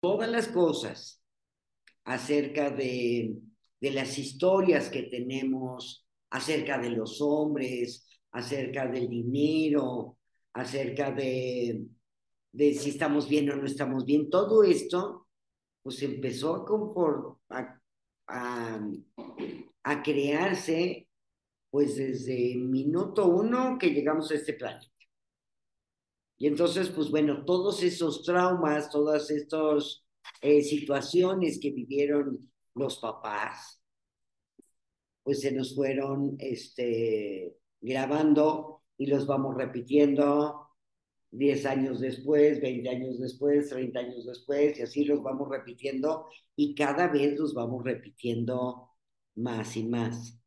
todas las cosas acerca de, las historias que tenemos, acerca de los hombres, acerca del dinero, acerca de, si estamos bien o no estamos bien, todo esto pues empezó a, a, a, crearse pues desde minuto uno que llegamos a este planeta. Y entonces, pues bueno, todos esos traumas, todas estas eh, situaciones que vivieron los papás, pues se nos fueron este, grabando y los vamos repitiendo 10 años después, 20 años después, 30 años después, y así los vamos repitiendo y cada vez los vamos repitiendo más y más.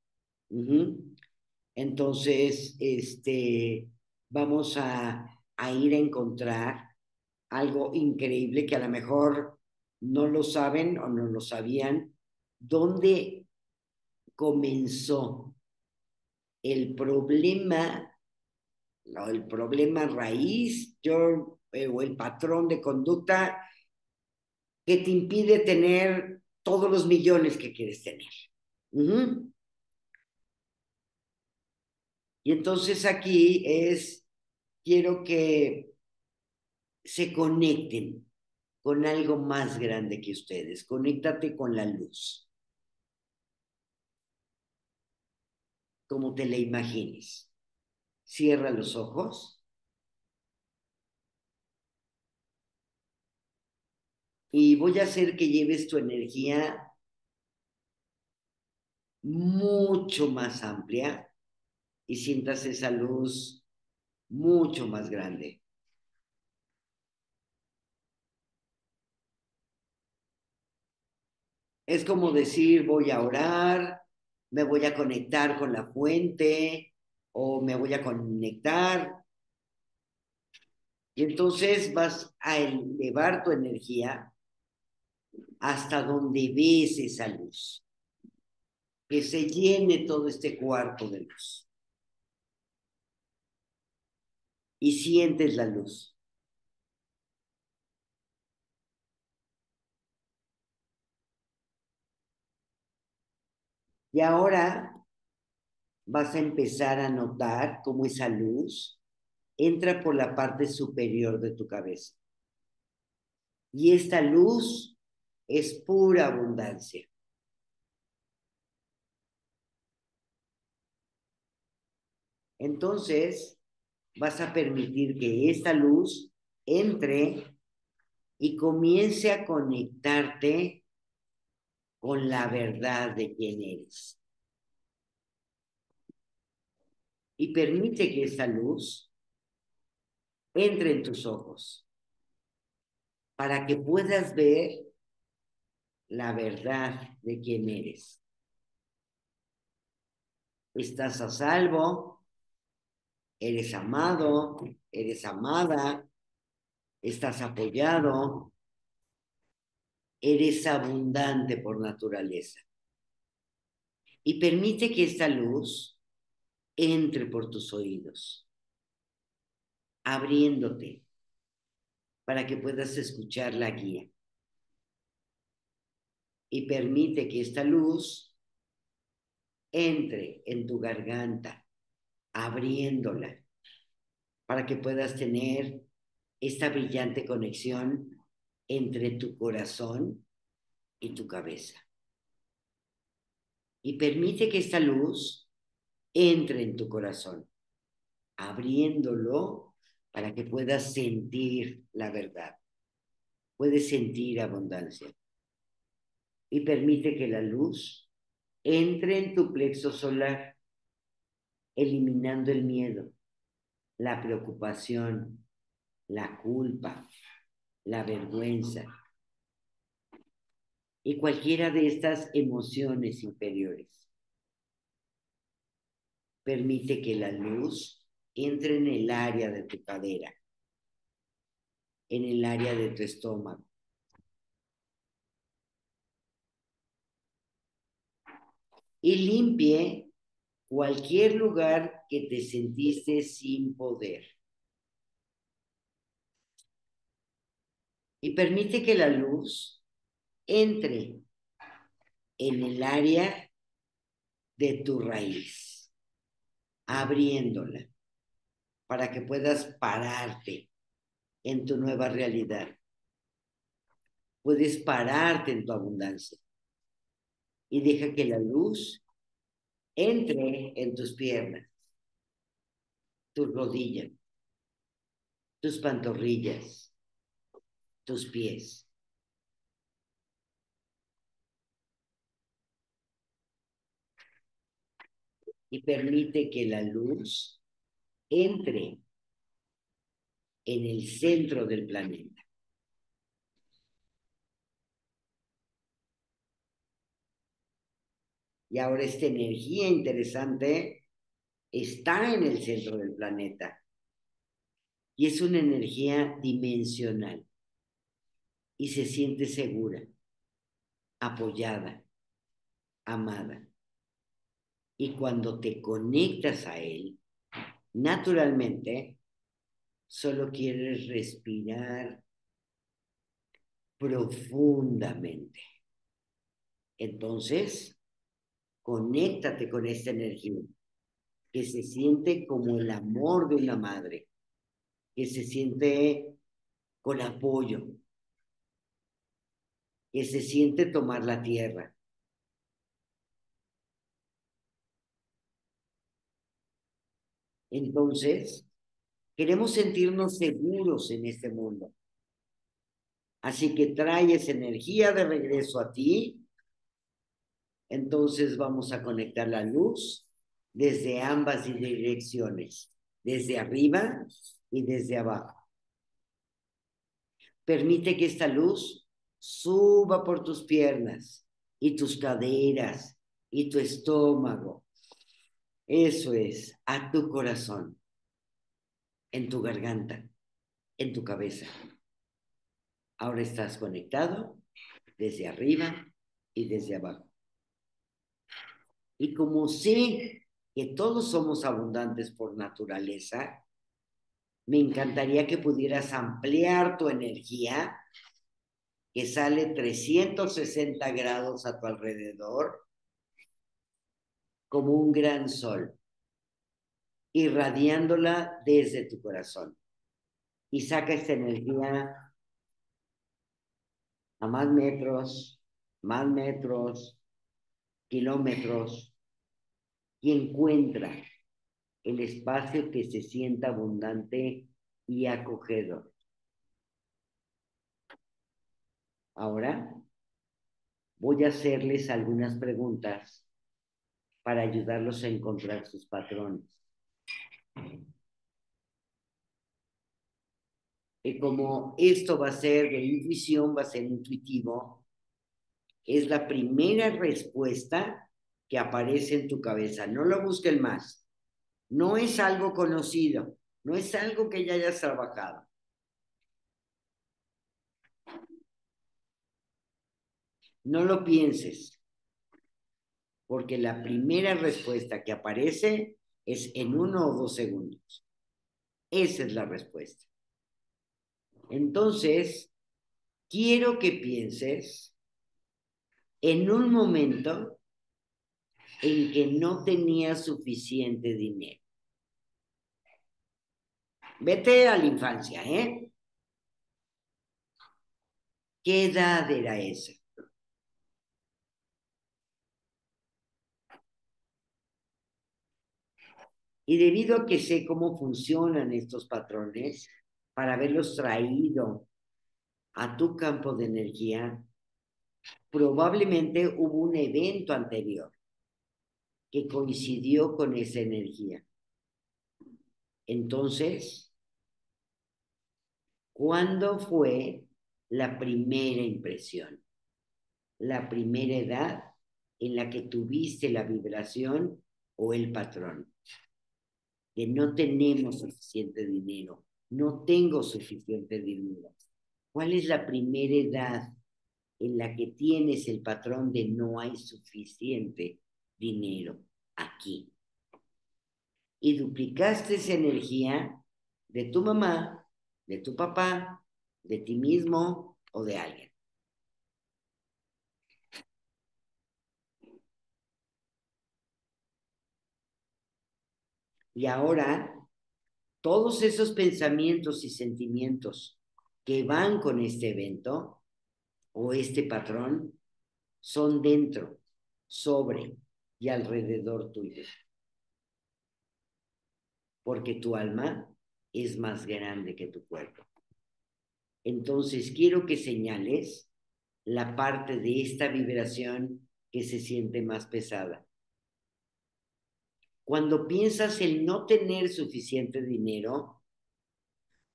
Entonces, este, vamos a, a ir a encontrar algo increíble que a lo mejor no lo saben o no lo sabían, dónde comenzó el problema el problema raíz yo, eh, o el patrón de conducta que te impide tener todos los millones que quieres tener. Y entonces aquí es, quiero que se conecten con algo más grande que ustedes. Conéctate con la luz. Como te la imagines. Cierra los ojos. Y voy a hacer que lleves tu energía mucho más amplia y sientas esa luz mucho más grande. Es como decir, voy a orar, me voy a conectar con la fuente, o me voy a conectar. Y entonces vas a elevar tu energía hasta donde ves esa luz. Que se llene todo este cuarto de luz. Y sientes la luz. Y ahora vas a empezar a notar cómo esa luz entra por la parte superior de tu cabeza. Y esta luz es pura abundancia. Entonces, vas a permitir que esta luz entre y comience a conectarte con la verdad de quién eres. y permite que esa luz entre en tus ojos para que puedas ver la verdad de quién eres. Estás a salvo, eres amado, eres amada, estás apoyado, eres abundante por naturaleza. Y permite que esta luz entre por tus oídos, abriéndote para que puedas escuchar la guía. Y permite que esta luz entre en tu garganta, abriéndola, para que puedas tener esta brillante conexión entre tu corazón y tu cabeza. Y permite que esta luz entre en tu corazón, abriéndolo para que puedas sentir la verdad. Puedes sentir abundancia. Y permite que la luz entre en tu plexo solar, eliminando el miedo, la preocupación, la culpa, la vergüenza y cualquiera de estas emociones inferiores permite que la luz entre en el área de tu cadera, en el área de tu estómago. Y limpie cualquier lugar que te sentiste sin poder. Y permite que la luz entre en el área de tu raíz, abriéndola para que puedas pararte en tu nueva realidad. Puedes pararte en tu abundancia y deja que la luz entre en tus piernas, tus rodillas, tus pantorrillas, tus pies. Y permite que la luz entre en el centro del planeta. Y ahora esta energía interesante está en el centro del planeta. Y es una energía dimensional. Y se siente segura, apoyada, amada. Y cuando te conectas a él, naturalmente, solo quieres respirar profundamente. Entonces, conéctate con esta energía que se siente como el amor de una madre, que se siente con apoyo, que se siente tomar la tierra. Entonces, queremos sentirnos seguros en este mundo. Así que trae esa energía de regreso a ti. Entonces vamos a conectar la luz desde ambas direcciones, desde arriba y desde abajo. Permite que esta luz suba por tus piernas y tus caderas y tu estómago. Eso es, a tu corazón, en tu garganta, en tu cabeza. Ahora estás conectado desde arriba y desde abajo. Y como sé que todos somos abundantes por naturaleza, me encantaría que pudieras ampliar tu energía, que sale 360 grados a tu alrededor, como un gran sol, irradiándola desde tu corazón. Y saca esta energía a más metros, más metros, kilómetros, y encuentra el espacio que se sienta abundante y acogedor. Ahora voy a hacerles algunas preguntas para ayudarlos a encontrar sus patrones. Y como esto va a ser de intuición, va a ser intuitivo, es la primera respuesta que aparece en tu cabeza. No lo busques más. No es algo conocido, no es algo que ya hayas trabajado. No lo pienses, porque la primera respuesta que aparece es en uno o dos segundos. Esa es la respuesta. Entonces, quiero que pienses en un momento en que no tenía suficiente dinero. Vete a la infancia, ¿eh? ¿Qué edad era esa? Y debido a que sé cómo funcionan estos patrones, para haberlos traído a tu campo de energía, probablemente hubo un evento anterior que coincidió con esa energía. Entonces, ¿cuándo fue la primera impresión? La primera edad en la que tuviste la vibración o el patrón. Que no tenemos suficiente dinero, no tengo suficiente dinero. ¿Cuál es la primera edad en la que tienes el patrón de no hay suficiente dinero aquí. Y duplicaste esa energía de tu mamá, de tu papá, de ti mismo o de alguien. Y ahora, todos esos pensamientos y sentimientos que van con este evento o este patrón son dentro, sobre y alrededor tuyo. Porque tu alma es más grande que tu cuerpo. Entonces quiero que señales la parte de esta vibración que se siente más pesada. Cuando piensas en no tener suficiente dinero,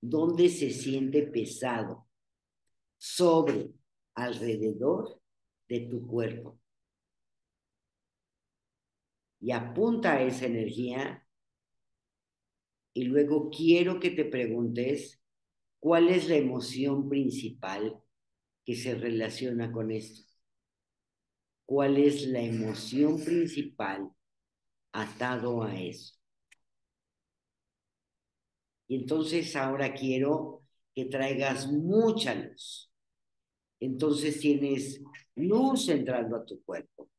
¿dónde se siente pesado? Sobre, alrededor de tu cuerpo. Y apunta a esa energía y luego quiero que te preguntes cuál es la emoción principal que se relaciona con esto. ¿Cuál es la emoción principal atado a eso? Y entonces ahora quiero que traigas mucha luz. Entonces tienes luz entrando a tu cuerpo.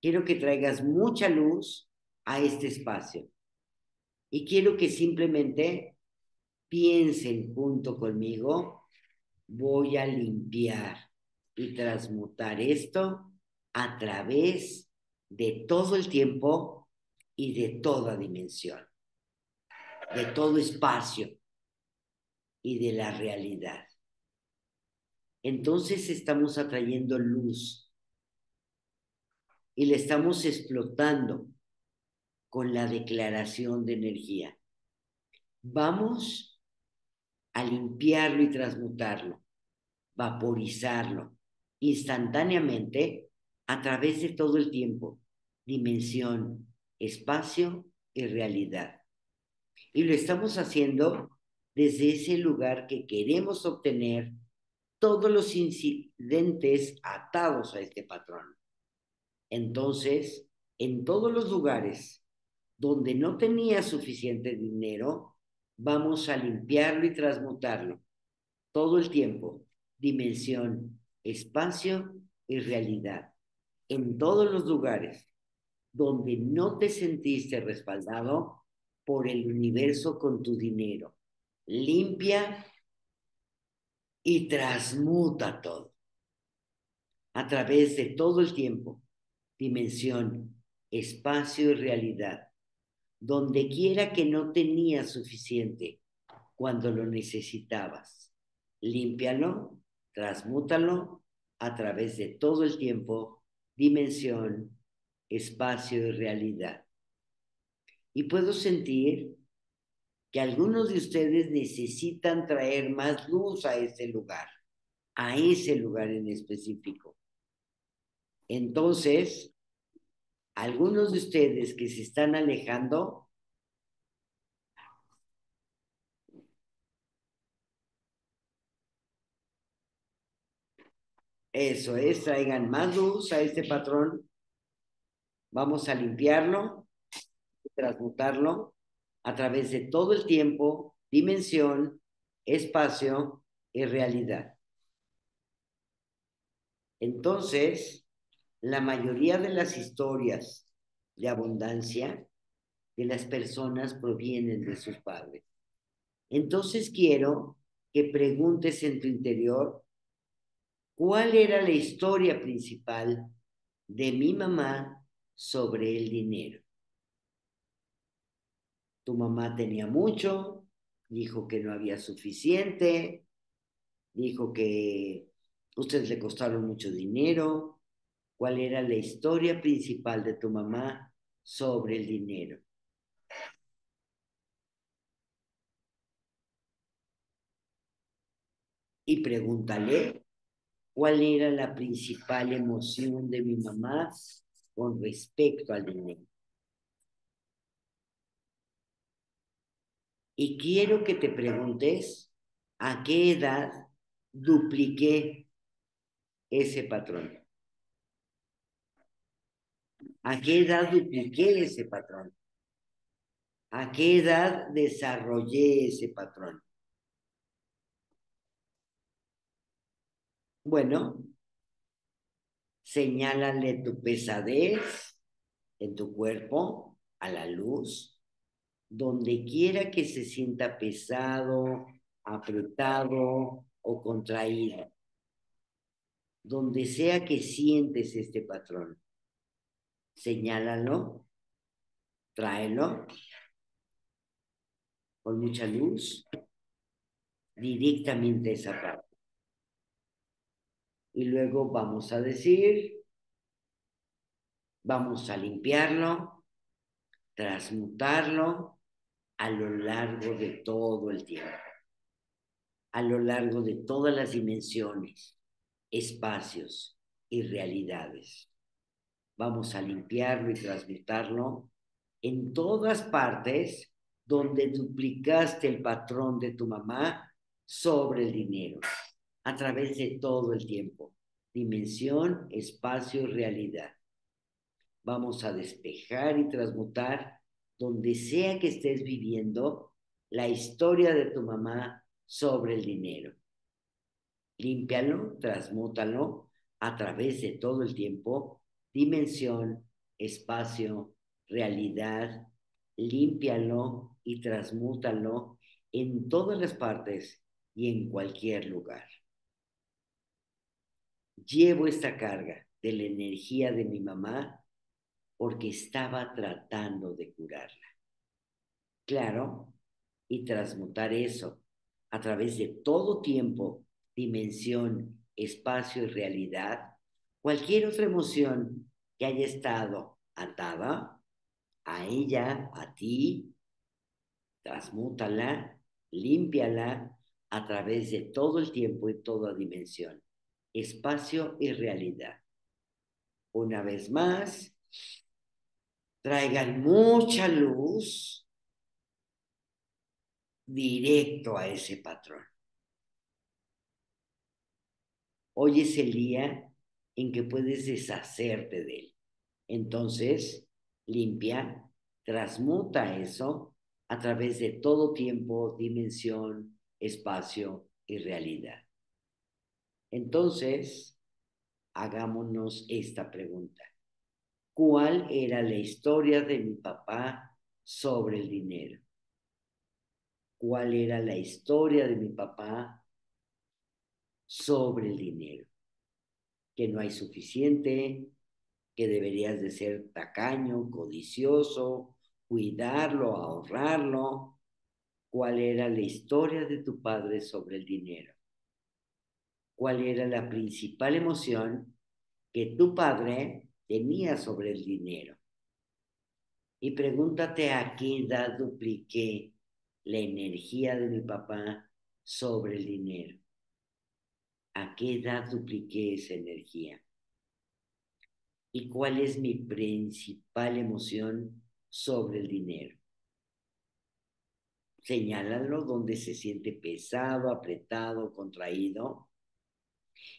Quiero que traigas mucha luz a este espacio. Y quiero que simplemente piensen junto conmigo, voy a limpiar y transmutar esto a través de todo el tiempo y de toda dimensión, de todo espacio y de la realidad. Entonces estamos atrayendo luz y le estamos explotando con la declaración de energía. Vamos a limpiarlo y transmutarlo, vaporizarlo instantáneamente a través de todo el tiempo, dimensión, espacio y realidad. Y lo estamos haciendo desde ese lugar que queremos obtener todos los incidentes atados a este patrón. Entonces, en todos los lugares donde no tenía suficiente dinero, vamos a limpiarlo y transmutarlo todo el tiempo, dimensión, espacio y realidad. En todos los lugares donde no te sentiste respaldado por el universo con tu dinero. Limpia y transmuta todo a través de todo el tiempo, dimensión, espacio y realidad donde quiera que no tenías suficiente cuando lo necesitabas. Límpialo, transmútalo a través de todo el tiempo, dimensión, espacio y realidad. Y puedo sentir que algunos de ustedes necesitan traer más luz a ese lugar, a ese lugar en específico. Entonces, algunos de ustedes que se están alejando, eso es, traigan más luz a este patrón. Vamos a limpiarlo, transmutarlo a través de todo el tiempo, dimensión, espacio y realidad. Entonces, la mayoría de las historias de abundancia de las personas provienen de sus padres. Entonces quiero que preguntes en tu interior cuál era la historia principal de mi mamá sobre el dinero. Tu mamá tenía mucho, dijo que no había suficiente, dijo que ustedes le costaron mucho dinero, cuál era la historia principal de tu mamá sobre el dinero. Y pregúntale cuál era la principal emoción de mi mamá con respecto al dinero. Y quiero que te preguntes a qué edad dupliqué ese patrón. ¿A qué edad dupliqué ese patrón? ¿A qué edad desarrollé ese patrón? Bueno, señálale tu pesadez en tu cuerpo a la luz, donde quiera que se sienta pesado, apretado o contraído. Donde sea que sientes este patrón, señálalo, tráelo con mucha luz directamente a esa parte. Y luego vamos a decir, vamos a limpiarlo, transmutarlo a lo largo de todo el tiempo, a lo largo de todas las dimensiones, espacios y realidades. Vamos a limpiarlo y transmutarlo en todas partes donde duplicaste el patrón de tu mamá sobre el dinero, a través de todo el tiempo, dimensión, espacio y realidad. Vamos a despejar y transmutar donde sea que estés viviendo la historia de tu mamá sobre el dinero. Límpialo, transmútalo a través de todo el tiempo, dimensión, espacio, realidad, límpialo y transmútalo en todas las partes y en cualquier lugar. Llevo esta carga de la energía de mi mamá porque estaba tratando de curarla. Claro, y transmutar eso a través de todo tiempo, dimensión, espacio y realidad, cualquier otra emoción que haya estado atada a ella, a ti, transmútala, límpiala a través de todo el tiempo y toda dimensión, espacio y realidad. Una vez más, traigan mucha luz directo a ese patrón. Hoy es el día en que puedes deshacerte de él. Entonces, limpia, transmuta eso a través de todo tiempo, dimensión, espacio y realidad. Entonces, hagámonos esta pregunta. ¿Cuál era la historia de mi papá sobre el dinero? ¿Cuál era la historia de mi papá sobre el dinero? Que no hay suficiente, que deberías de ser tacaño, codicioso, cuidarlo, ahorrarlo, cuál era la historia de tu padre sobre el dinero, cuál era la principal emoción que tu padre tenía sobre el dinero. Y pregúntate a qué edad dupliqué la energía de mi papá sobre el dinero. ¿A qué edad dupliqué esa energía? ¿Y cuál es mi principal emoción sobre el dinero? señálalo donde se siente pesado, apretado, contraído.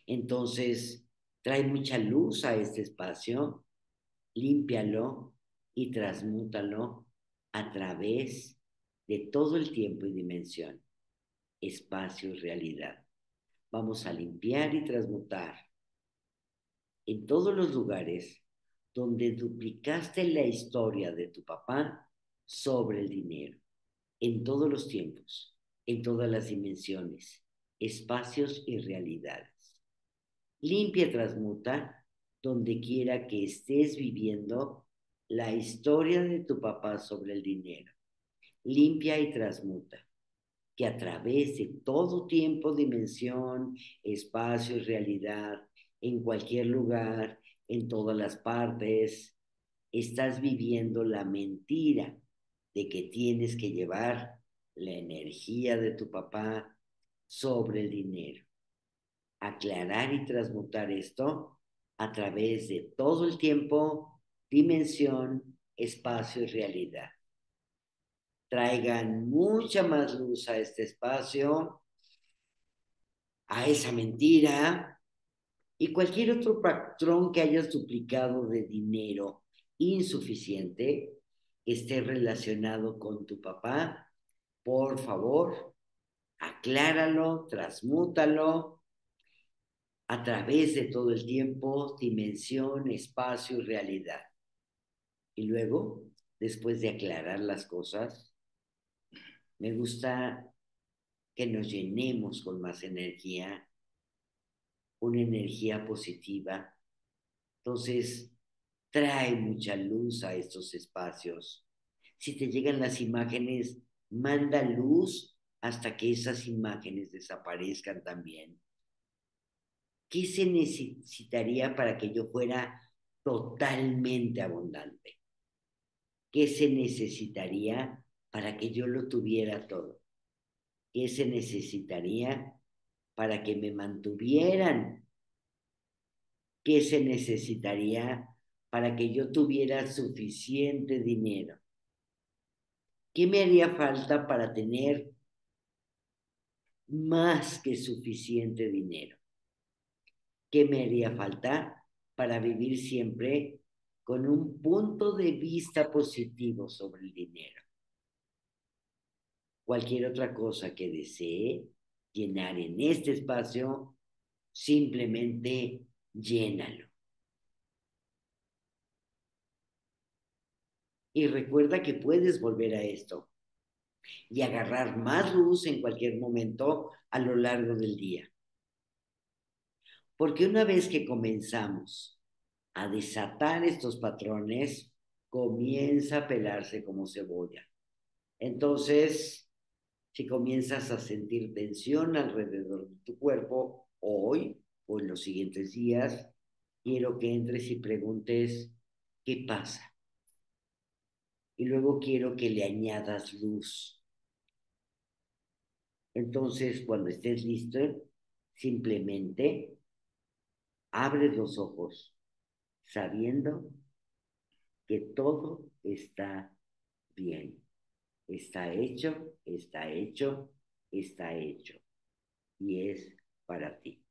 Entonces, trae mucha luz a este espacio, límpialo y transmútalo a través de todo el tiempo y dimensión, espacio y realidad. Vamos a limpiar y transmutar en todos los lugares donde duplicaste la historia de tu papá sobre el dinero en todos los tiempos, en todas las dimensiones, espacios y realidades. Limpia, transmuta donde quiera que estés viviendo la historia de tu papá sobre el dinero. Limpia y transmuta que a través de todo tiempo, dimensión, espacio y realidad, en cualquier lugar, en todas las partes, estás viviendo la mentira de que tienes que llevar la energía de tu papá sobre el dinero. Aclarar y transmutar esto a través de todo el tiempo, dimensión, espacio y realidad. Traigan mucha más luz a este espacio, a esa mentira y cualquier otro patrón que hayas duplicado de dinero insuficiente esté relacionado con tu papá, por favor, acláralo, transmútalo a través de todo el tiempo, dimensión, espacio y realidad. Y luego, después de aclarar las cosas, me gusta que nos llenemos con más energía, una energía positiva. Entonces, trae mucha luz a estos espacios. Si te llegan las imágenes, manda luz hasta que esas imágenes desaparezcan también. ¿Qué se necesitaría para que yo fuera totalmente abundante? ¿Qué se necesitaría para que yo lo tuviera todo? ¿Qué se necesitaría para que me mantuvieran? ¿Qué se necesitaría para que yo tuviera suficiente dinero? ¿Qué me haría falta para tener más que suficiente dinero? ¿Qué me haría falta para vivir siempre con un punto de vista positivo sobre el dinero? Cualquier otra cosa que desee llenar en este espacio, simplemente llénalo. Y recuerda que puedes volver a esto y agarrar más luz en cualquier momento a lo largo del día. Porque una vez que comenzamos a desatar estos patrones, comienza a pelarse como cebolla. Entonces, si comienzas a sentir tensión alrededor de tu cuerpo hoy o en los siguientes días, quiero que entres y preguntes, ¿qué pasa? Y luego quiero que le añadas luz. Entonces, cuando estés listo, simplemente Abre los ojos sabiendo que todo está bien. Está hecho, está hecho, está hecho. Y es para ti.